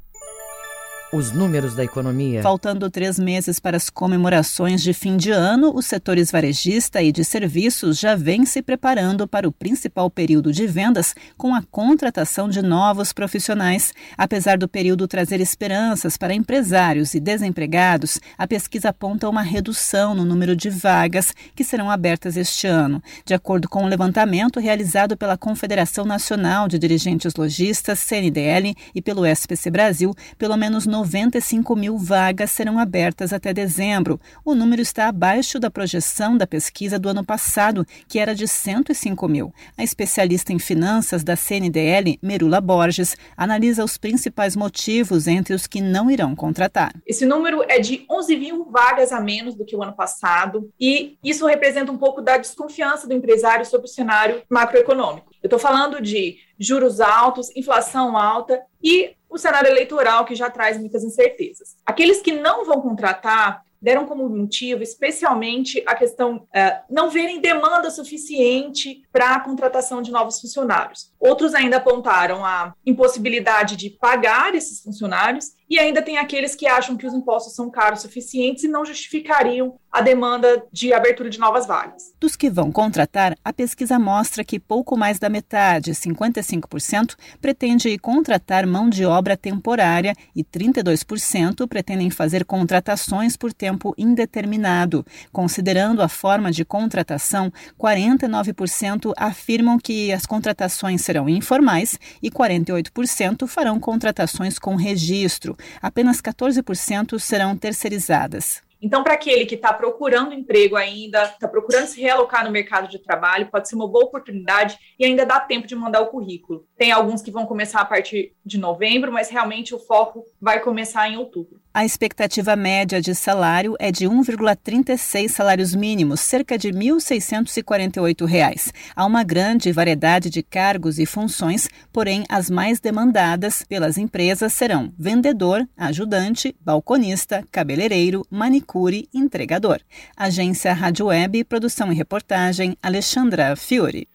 Os números da economia. Faltando três meses para as comemorações de fim de ano, os setores varejista e de serviços já vêm se preparando para o principal período de vendas com a contratação de novos profissionais. Apesar do período trazer esperanças para empresários e desempregados, a pesquisa aponta uma redução no número de vagas que serão abertas este ano. De acordo com o um levantamento realizado pela Confederação Nacional de Dirigentes Logistas, CNDL, e pelo SPC Brasil, pelo menos 95 mil vagas serão abertas até dezembro. O número está abaixo da projeção da pesquisa do ano passado, que era de 105 mil. A especialista em finanças da CNDL, Merula Borges, analisa os principais motivos entre os que não irão contratar. Esse número é de 11 mil vagas a menos do que o ano passado, e isso representa um pouco da desconfiança do empresário sobre o cenário macroeconômico. Eu estou falando de juros altos, inflação alta e o cenário eleitoral que já traz muitas incertezas. Aqueles que não vão contratar deram como motivo, especialmente, a questão uh, não verem demanda suficiente para a contratação de novos funcionários. Outros ainda apontaram a impossibilidade de pagar esses funcionários e ainda tem aqueles que acham que os impostos são caros o suficientes e não justificariam a demanda de abertura de novas vagas. Dos que vão contratar, a pesquisa mostra que pouco mais da metade, 55%, pretende contratar mão de obra temporária e 32% pretendem fazer contratações por tempo indeterminado. Considerando a forma de contratação, 49% afirmam que as contratações serão informais e 48% farão contratações com registro. Apenas 14% serão terceirizadas. Então, para aquele que está procurando emprego ainda, está procurando se realocar no mercado de trabalho, pode ser uma boa oportunidade e ainda dá tempo de mandar o currículo. Tem alguns que vão começar a partir de novembro, mas realmente o foco vai começar em outubro. A expectativa média de salário é de 1,36 salários mínimos, cerca de R$ 1.648. Há uma grande variedade de cargos e funções, porém as mais demandadas pelas empresas serão vendedor, ajudante, balconista, cabeleireiro, manicure entregador. Agência Rádio Web, produção e reportagem, Alexandra Fiore.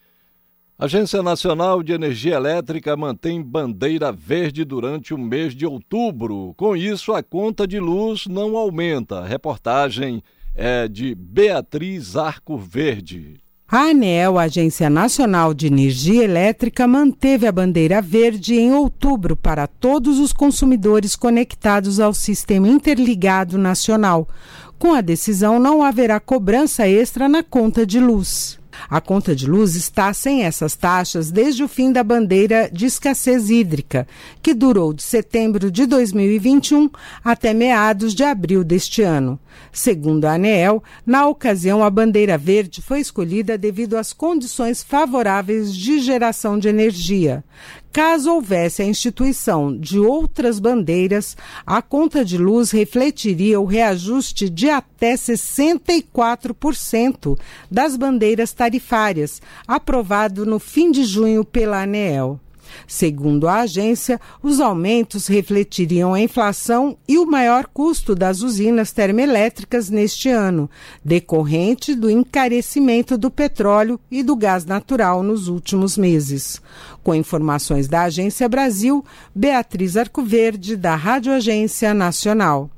Agência Nacional de Energia Elétrica mantém bandeira verde durante o mês de outubro. Com isso, a conta de luz não aumenta. A reportagem é de Beatriz Arco Verde. A ANEL, Agência Nacional de Energia Elétrica, manteve a bandeira verde em outubro para todos os consumidores conectados ao Sistema Interligado Nacional. Com a decisão, não haverá cobrança extra na conta de luz. A conta de luz está sem essas taxas desde o fim da bandeira de escassez hídrica, que durou de setembro de 2021 até meados de abril deste ano. Segundo a ANEEL, na ocasião a bandeira verde foi escolhida devido às condições favoráveis de geração de energia. Caso houvesse a instituição de outras bandeiras, a conta de luz refletiria o reajuste de até 64% das bandeiras tarifárias, aprovado no fim de junho pela ANEEL. Segundo a agência, os aumentos refletiriam a inflação e o maior custo das usinas termoelétricas neste ano, decorrente do encarecimento do petróleo e do gás natural nos últimos meses. Com informações da Agência Brasil, Beatriz Arcoverde, da Rádio Agência Nacional.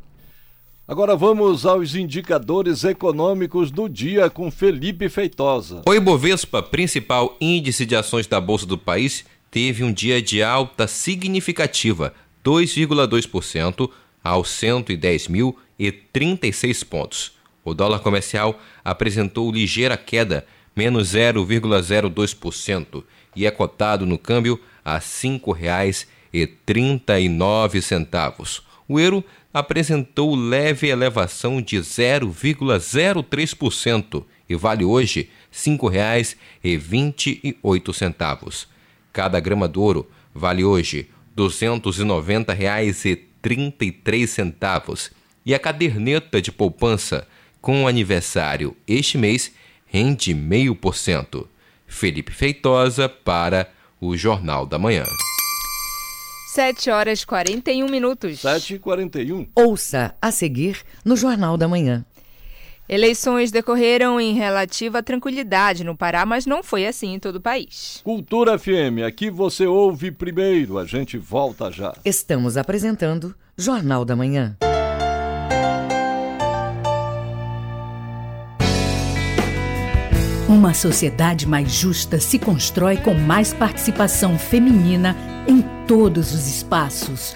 Agora vamos aos indicadores econômicos do dia com Felipe Feitosa. O Ibovespa, principal índice de ações da Bolsa do país, teve um dia de alta significativa, 2,2% aos 110.036 pontos. O dólar comercial apresentou ligeira queda, menos 0,02%, e é cotado no câmbio a R$ 5,39. O euro apresentou leve elevação de 0,03% e vale hoje R$ 5,28. Cada grama de ouro vale hoje R$ 290,33 e a caderneta de poupança com aniversário este mês rende 0,5%. Felipe Feitosa para o Jornal da Manhã. 7 horas 41 minutos. 7 e 41. Ouça a seguir no Jornal da Manhã. Eleições decorreram em relativa tranquilidade no Pará, mas não foi assim em todo o país. Cultura FM, aqui você ouve primeiro, a gente volta já. Estamos apresentando Jornal da Manhã. Uma sociedade mais justa se constrói com mais participação feminina em todos os espaços.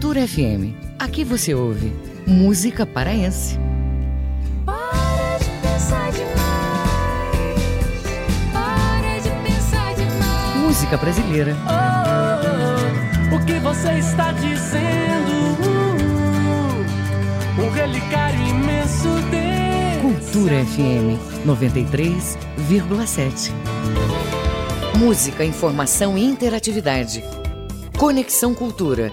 Cultura FM. Aqui você ouve música paraense. Para de pensar demais. Para de pensar demais. Música brasileira. Oh, o que você está dizendo? Um relicário imenso de Cultura FM 93,7. Música, informação e interatividade. Conexão Cultura,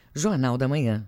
Jornal da Manhã.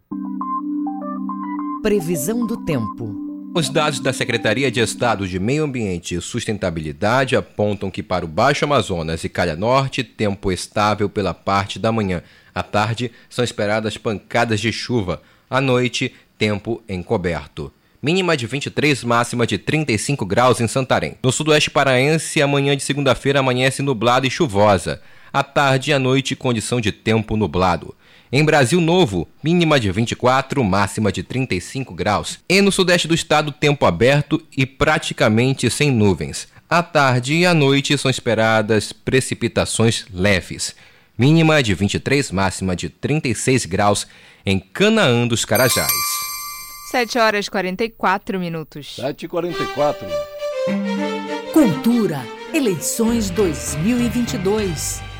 Previsão do tempo. Os dados da Secretaria de Estado de Meio Ambiente e Sustentabilidade apontam que para o Baixo Amazonas e Calha Norte, tempo estável pela parte da manhã. À tarde, são esperadas pancadas de chuva. À noite, tempo encoberto. Mínima de 23, máxima de 35 graus em Santarém. No sudoeste paraense, amanhã de segunda-feira amanhece nublado e chuvosa. À tarde e à noite, condição de tempo nublado. Em Brasil Novo, mínima de 24, máxima de 35 graus. E no sudeste do estado, tempo aberto e praticamente sem nuvens. À tarde e à noite são esperadas precipitações leves. Mínima de 23, máxima de 36 graus em Canaã dos Carajás. 7 horas 44 minutos. 7 e 44. Cultura, eleições 2022.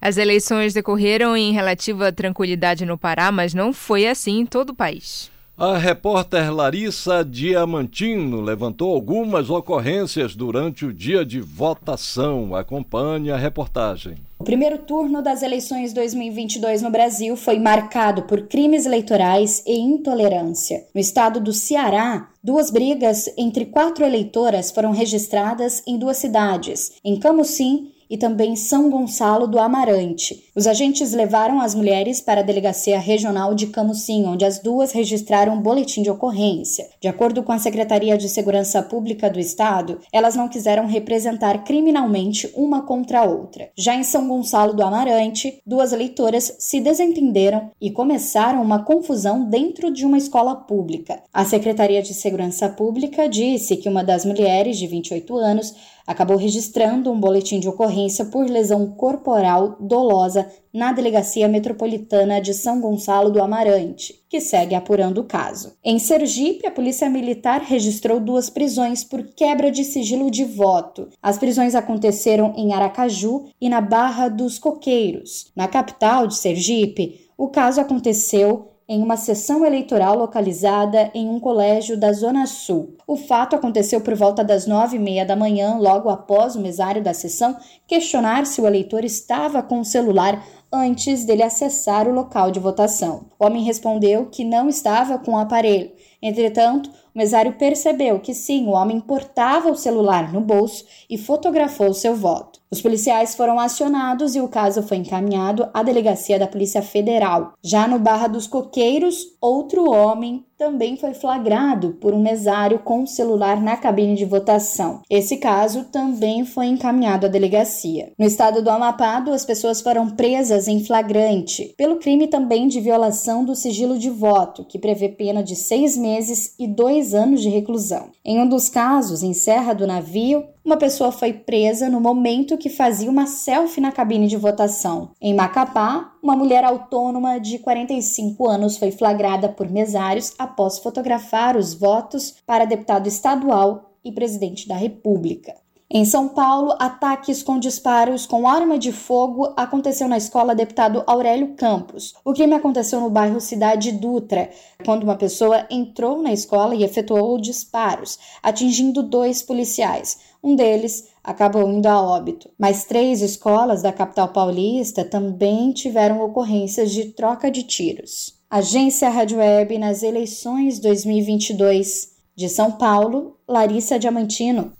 As eleições decorreram em relativa tranquilidade no Pará, mas não foi assim em todo o país. A repórter Larissa Diamantino levantou algumas ocorrências durante o dia de votação. Acompanhe a reportagem. O primeiro turno das eleições 2022 no Brasil foi marcado por crimes eleitorais e intolerância. No estado do Ceará, duas brigas entre quatro eleitoras foram registradas em duas cidades, em Camusim e também São Gonçalo do Amarante. Os agentes levaram as mulheres para a delegacia regional de Camusim, onde as duas registraram um boletim de ocorrência. De acordo com a Secretaria de Segurança Pública do Estado, elas não quiseram representar criminalmente uma contra a outra. Já em São Gonçalo do Amarante, duas eleitoras se desentenderam e começaram uma confusão dentro de uma escola pública. A Secretaria de Segurança Pública disse que uma das mulheres, de 28 anos, acabou registrando um boletim de ocorrência por lesão corporal dolosa na Delegacia Metropolitana de São Gonçalo do Amarante, que segue apurando o caso. Em Sergipe, a Polícia Militar registrou duas prisões por quebra de sigilo de voto. As prisões aconteceram em Aracaju e na Barra dos Coqueiros. Na capital de Sergipe, o caso aconteceu em uma sessão eleitoral localizada em um colégio da Zona Sul. O fato aconteceu por volta das nove e meia da manhã, logo após o mesário da sessão questionar se o eleitor estava com o celular antes dele acessar o local de votação. O homem respondeu que não estava com o aparelho. Entretanto, o mesário percebeu que sim, o homem portava o celular no bolso e fotografou seu voto. Os policiais foram acionados e o caso foi encaminhado à delegacia da Polícia Federal. Já no Barra dos Coqueiros, outro homem também foi flagrado por um mesário com o celular na cabine de votação. Esse caso também foi encaminhado à delegacia. No estado do Amapá, duas pessoas foram presas em flagrante pelo crime também de violação do sigilo de voto, que prevê pena de seis meses e dois anos de reclusão. Em um dos casos, em Serra do Navio, uma pessoa foi presa no momento que fazia uma selfie na cabine de votação. Em Macapá, uma mulher autônoma de 45 anos foi flagrada por mesários após fotografar os votos para deputado estadual e presidente da República. Em São Paulo, ataques com disparos com arma de fogo aconteceu na escola deputado Aurélio Campos. O crime aconteceu no bairro Cidade Dutra, quando uma pessoa entrou na escola e efetuou disparos, atingindo dois policiais. Um deles acabou indo a óbito. Mas três escolas da capital paulista também tiveram ocorrências de troca de tiros. Agência Rádio Web nas eleições 2022 de São Paulo, Larissa Diamantino.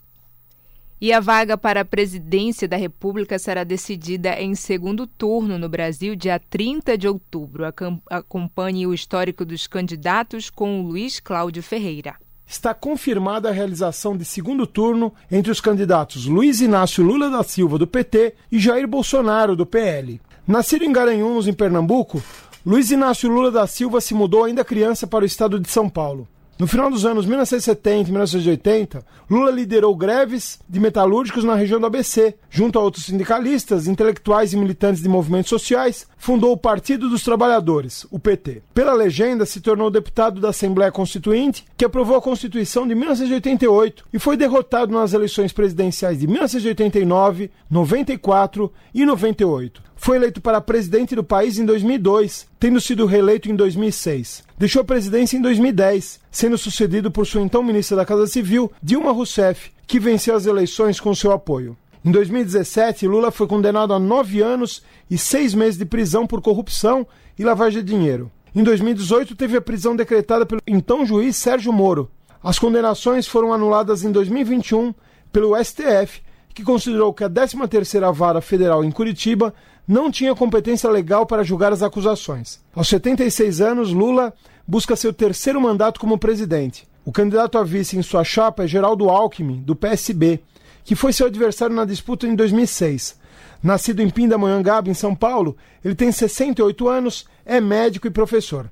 E a vaga para a presidência da República será decidida em segundo turno no Brasil, dia 30 de outubro. Acompanhe o histórico dos candidatos com o Luiz Cláudio Ferreira. Está confirmada a realização de segundo turno entre os candidatos Luiz Inácio Lula da Silva, do PT, e Jair Bolsonaro, do PL. Nascido em Garanhuns, em Pernambuco, Luiz Inácio Lula da Silva se mudou ainda criança para o estado de São Paulo. No final dos anos 1970 e 1980, Lula liderou greves de metalúrgicos na região do ABC. Junto a outros sindicalistas, intelectuais e militantes de movimentos sociais, fundou o Partido dos Trabalhadores, o PT. Pela legenda, se tornou deputado da Assembleia Constituinte, que aprovou a Constituição de 1988 e foi derrotado nas eleições presidenciais de 1989, 94 e 98. Foi eleito para presidente do país em 2002, tendo sido reeleito em 2006. Deixou a presidência em 2010, sendo sucedido por sua então ministra da Casa Civil, Dilma Rousseff, que venceu as eleições com seu apoio. Em 2017, Lula foi condenado a nove anos e seis meses de prisão por corrupção e lavagem de dinheiro. Em 2018, teve a prisão decretada pelo então juiz Sérgio Moro. As condenações foram anuladas em 2021 pelo STF, que considerou que a 13ª Vara Federal em Curitiba não tinha competência legal para julgar as acusações. Aos 76 anos, Lula busca seu terceiro mandato como presidente. O candidato a vice em sua chapa é Geraldo Alckmin, do PSB, que foi seu adversário na disputa em 2006. Nascido em Pindamonhangaba, em São Paulo, ele tem 68 anos, é médico e professor.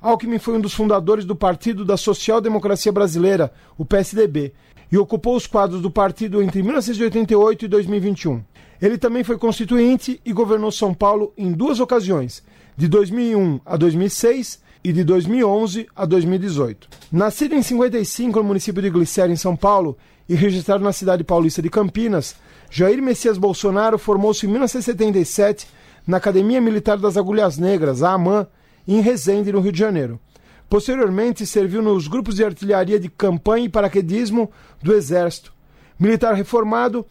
Alckmin foi um dos fundadores do Partido da Social Democracia Brasileira, o PSDB, e ocupou os quadros do partido entre 1988 e 2021. Ele também foi constituinte e governou São Paulo em duas ocasiões, de 2001 a 2006 e de 2011 a 2018. Nascido em 55 no município de Glicério, em São Paulo, e registrado na cidade paulista de Campinas, Jair Messias Bolsonaro formou-se em 1977 na Academia Militar das Agulhas Negras, a AMAN, em Resende, no Rio de Janeiro. Posteriormente, serviu nos grupos de artilharia de campanha e paraquedismo do Exército. Militar reformado,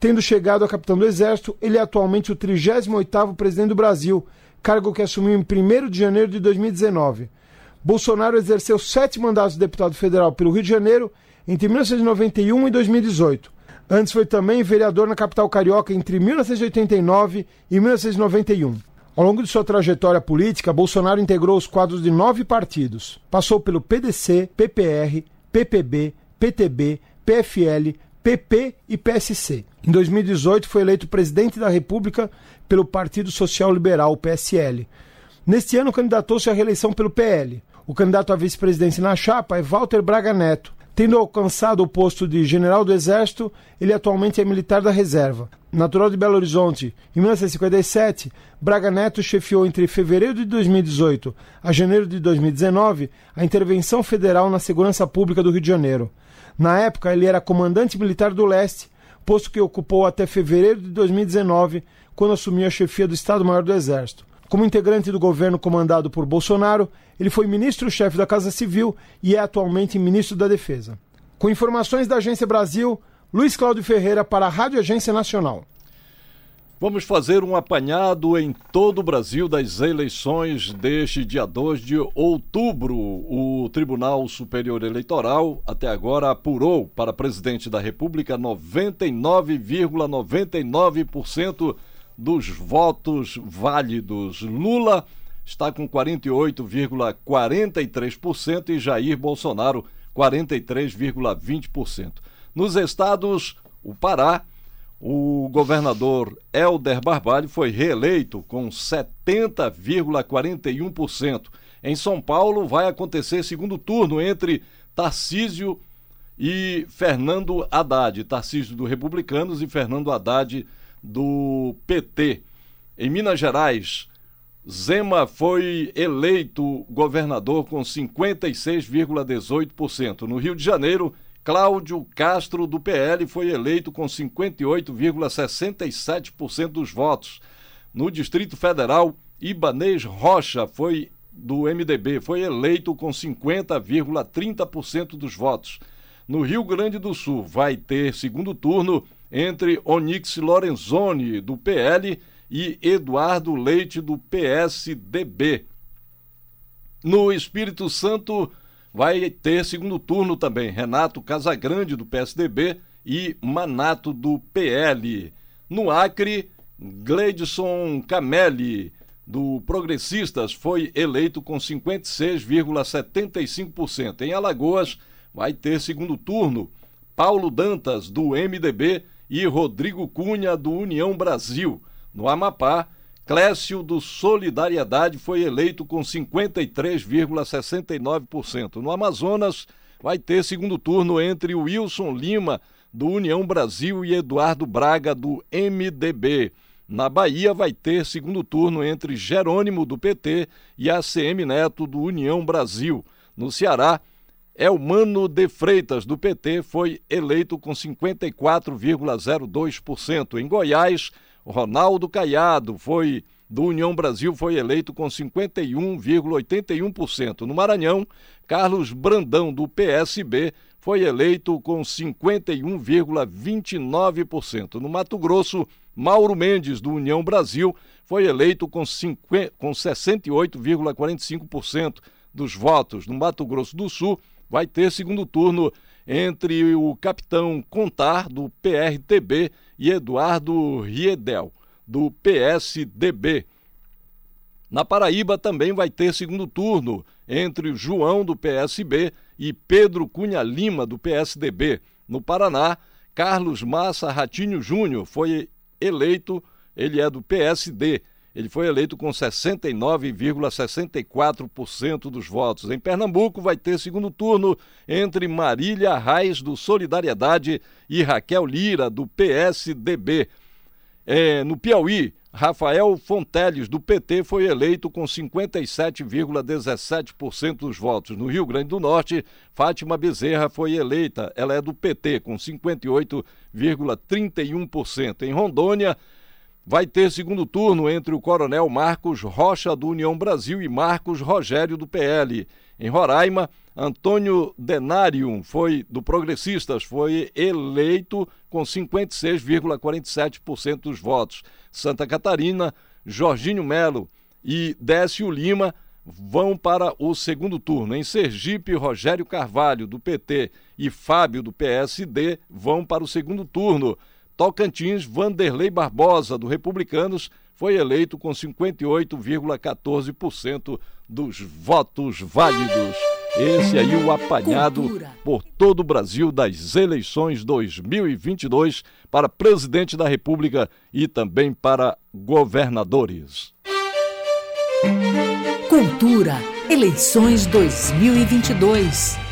tendo chegado a capitão do Exército, ele é atualmente o 38º presidente do Brasil, cargo que assumiu em 1 de janeiro de 2019. Bolsonaro exerceu sete mandatos de deputado federal pelo Rio de Janeiro entre 1991 e 2018. Antes foi também vereador na capital carioca entre 1989 e 1991. Ao longo de sua trajetória política, Bolsonaro integrou os quadros de nove partidos. Passou pelo PDC, PPR, PPB, PTB, PFL, PP e PSC. Em 2018, foi eleito presidente da República pelo Partido Social Liberal, PSL. Neste ano, candidatou-se à reeleição pelo PL. O candidato à vice-presidência na chapa é Walter Braga Neto. Tendo alcançado o posto de general do Exército, ele atualmente é militar da reserva. Natural de Belo Horizonte, em 1957, Braga Neto chefiou entre fevereiro de 2018 a janeiro de 2019 a intervenção federal na segurança pública do Rio de Janeiro. Na época, ele era comandante militar do leste, posto que ocupou até fevereiro de 2019, quando assumiu a chefia do Estado-Maior do Exército. Como integrante do governo comandado por Bolsonaro, ele foi ministro-chefe da Casa Civil e é atualmente ministro da Defesa. Com informações da Agência Brasil, Luiz Cláudio Ferreira para a Rádio Agência Nacional. Vamos fazer um apanhado em todo o Brasil das eleições deste dia 2 de outubro. O Tribunal Superior Eleitoral até agora apurou para presidente da República 99,99% dos votos válidos. Lula está com 48,43% e Jair Bolsonaro 43,20%. Nos estados, o Pará, o governador Helder Barbalho foi reeleito com 70,41%. Em São Paulo, vai acontecer segundo turno entre Tarcísio e Fernando Haddad. Tarcísio do Republicanos e Fernando Haddad do PT. Em Minas Gerais, Zema foi eleito governador com 56,18%. No Rio de Janeiro, Cláudio Castro, do PL, foi eleito com 58,67% dos votos. No Distrito Federal, Ibanês Rocha foi do MDB, foi eleito com 50,30% dos votos. No Rio Grande do Sul, vai ter segundo turno entre Onix Lorenzoni, do PL, e Eduardo Leite, do PSDB. No Espírito Santo, vai ter segundo turno também Renato Casagrande, do PSDB, e Manato, do PL. No Acre, Gleidson Camelli, do Progressistas, foi eleito com 56,75%. Em Alagoas, vai ter segundo turno Paulo Dantas, do MDB, e Rodrigo Cunha, do União Brasil. No Amapá, Clécio do Solidariedade foi eleito com 53,69%. No Amazonas, vai ter segundo turno entre Wilson Lima, do União Brasil, e Eduardo Braga, do MDB. Na Bahia, vai ter segundo turno entre Jerônimo, do PT, e ACM Neto, do União Brasil. No Ceará, Elmano de Freitas, do PT, foi eleito com 54,02%. Em Goiás, Ronaldo Caiado foi do União Brasil foi eleito com 51,81%. No Maranhão, Carlos Brandão do PSB foi eleito com 51,29%. No Mato Grosso, Mauro Mendes do União Brasil foi eleito com, com 68,45% dos votos. No Mato Grosso do Sul, vai ter segundo turno entre o capitão Contar, do PRTB, e Eduardo Riedel, do PSDB. Na Paraíba também vai ter segundo turno entre João, do PSB, e Pedro Cunha Lima, do PSDB. No Paraná, Carlos Massa Ratinho Júnior foi eleito, ele é do PSD. Ele foi eleito com 69,64% dos votos. Em Pernambuco, vai ter segundo turno entre Marília Reis, do Solidariedade, e Raquel Lira, do PSDB. É, no Piauí, Rafael Fonteles, do PT, foi eleito com 57,17% dos votos. No Rio Grande do Norte, Fátima Bezerra foi eleita. Ela é do PT, com 58,31%. Em Rondônia, vai ter segundo turno entre o coronel Marcos Rocha do União Brasil e Marcos Rogério do PL. Em Roraima, Antônio Denarium foi do Progressistas, foi eleito com 56,47% dos votos. Santa Catarina, Jorginho Melo e Décio Lima vão para o segundo turno. Em Sergipe, Rogério Carvalho, do PT, e Fábio, do PSD, vão para o segundo turno. Tocantins, Vanderlei Barbosa, do Republicanos, foi eleito com 58,14% dos votos válidos. Esse aí o apanhado Cultura. por todo o Brasil das eleições 2022 para presidente da República e também para governadores. Cultura. Eleições 2022.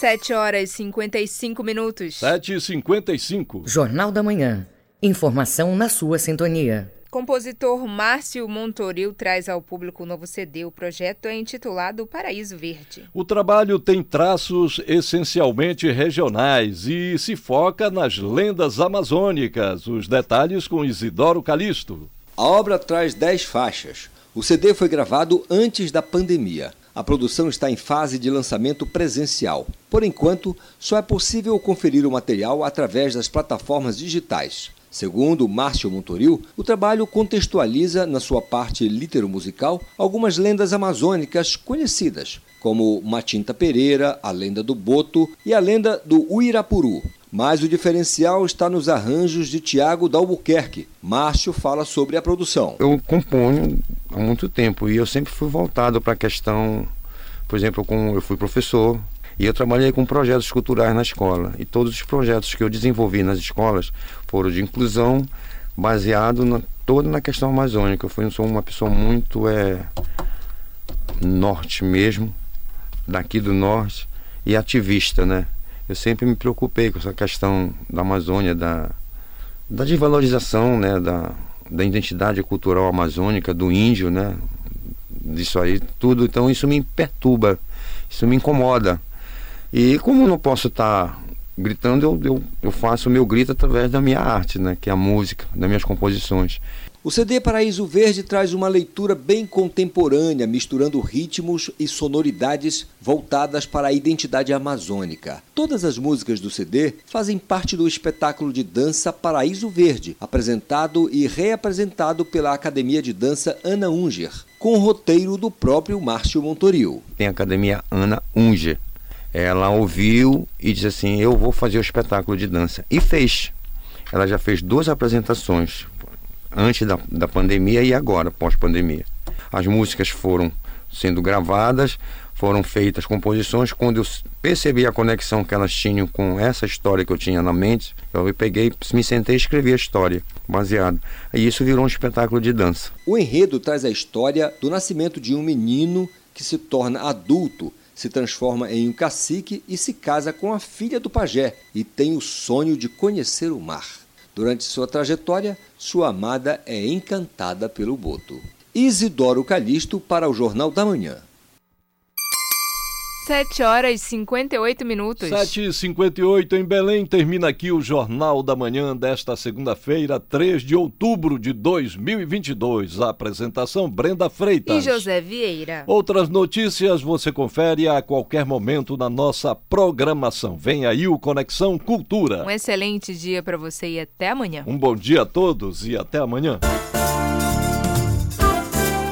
7 horas e 55 minutos. 7h55. Jornal da Manhã. Informação na sua sintonia. Compositor Márcio Montoril traz ao público o novo CD. O projeto é intitulado Paraíso Verde. O trabalho tem traços essencialmente regionais e se foca nas lendas amazônicas. Os detalhes com Isidoro Calixto. A obra traz 10 faixas. O CD foi gravado antes da pandemia. A produção está em fase de lançamento presencial. Por enquanto, só é possível conferir o material através das plataformas digitais. Segundo Márcio Montoril, o trabalho contextualiza, na sua parte litero-musical, algumas lendas amazônicas conhecidas, como Matinta Pereira, a lenda do Boto e a lenda do Uirapuru. Mas o diferencial está nos arranjos de Tiago Dalbuquerque. Márcio fala sobre a produção. Eu componho há muito tempo e eu sempre fui voltado para a questão, por exemplo, com, eu fui professor e eu trabalhei com projetos culturais na escola. E todos os projetos que eu desenvolvi nas escolas foram de inclusão baseado na, toda na questão amazônica. Eu fui, sou uma pessoa muito é, norte mesmo, daqui do norte, e ativista, né? Eu sempre me preocupei com essa questão da Amazônia, da, da desvalorização, né? Da, da identidade cultural amazônica, do índio, né? Disso aí tudo. Então isso me perturba, isso me incomoda. E como eu não posso estar gritando, eu, eu, eu faço o meu grito através da minha arte, né? Que é a música, das minhas composições. O CD Paraíso Verde traz uma leitura bem contemporânea, misturando ritmos e sonoridades voltadas para a identidade amazônica. Todas as músicas do CD fazem parte do espetáculo de dança Paraíso Verde, apresentado e reapresentado pela Academia de Dança Ana Unger, com o roteiro do próprio Márcio Montoril. Tem a Academia Ana Unger. Ela ouviu e disse assim: Eu vou fazer o espetáculo de dança. E fez. Ela já fez duas apresentações antes da, da pandemia e agora, pós-pandemia. As músicas foram sendo gravadas, foram feitas composições. Quando eu percebi a conexão que elas tinham com essa história que eu tinha na mente, eu peguei, me sentei e escrevi a história baseado. E isso virou um espetáculo de dança. O enredo traz a história do nascimento de um menino que se torna adulto, se transforma em um cacique e se casa com a filha do pajé e tem o sonho de conhecer o mar. Durante sua trajetória, sua amada é encantada pelo boto. Isidoro Calixto para o Jornal da Manhã. 7 horas e 58 minutos. 7h58 em Belém. Termina aqui o Jornal da Manhã desta segunda-feira, 3 de outubro de 2022. A apresentação Brenda Freitas. E José Vieira. Outras notícias você confere a qualquer momento na nossa programação. Vem aí o Conexão Cultura. Um excelente dia para você e até amanhã. Um bom dia a todos e até amanhã.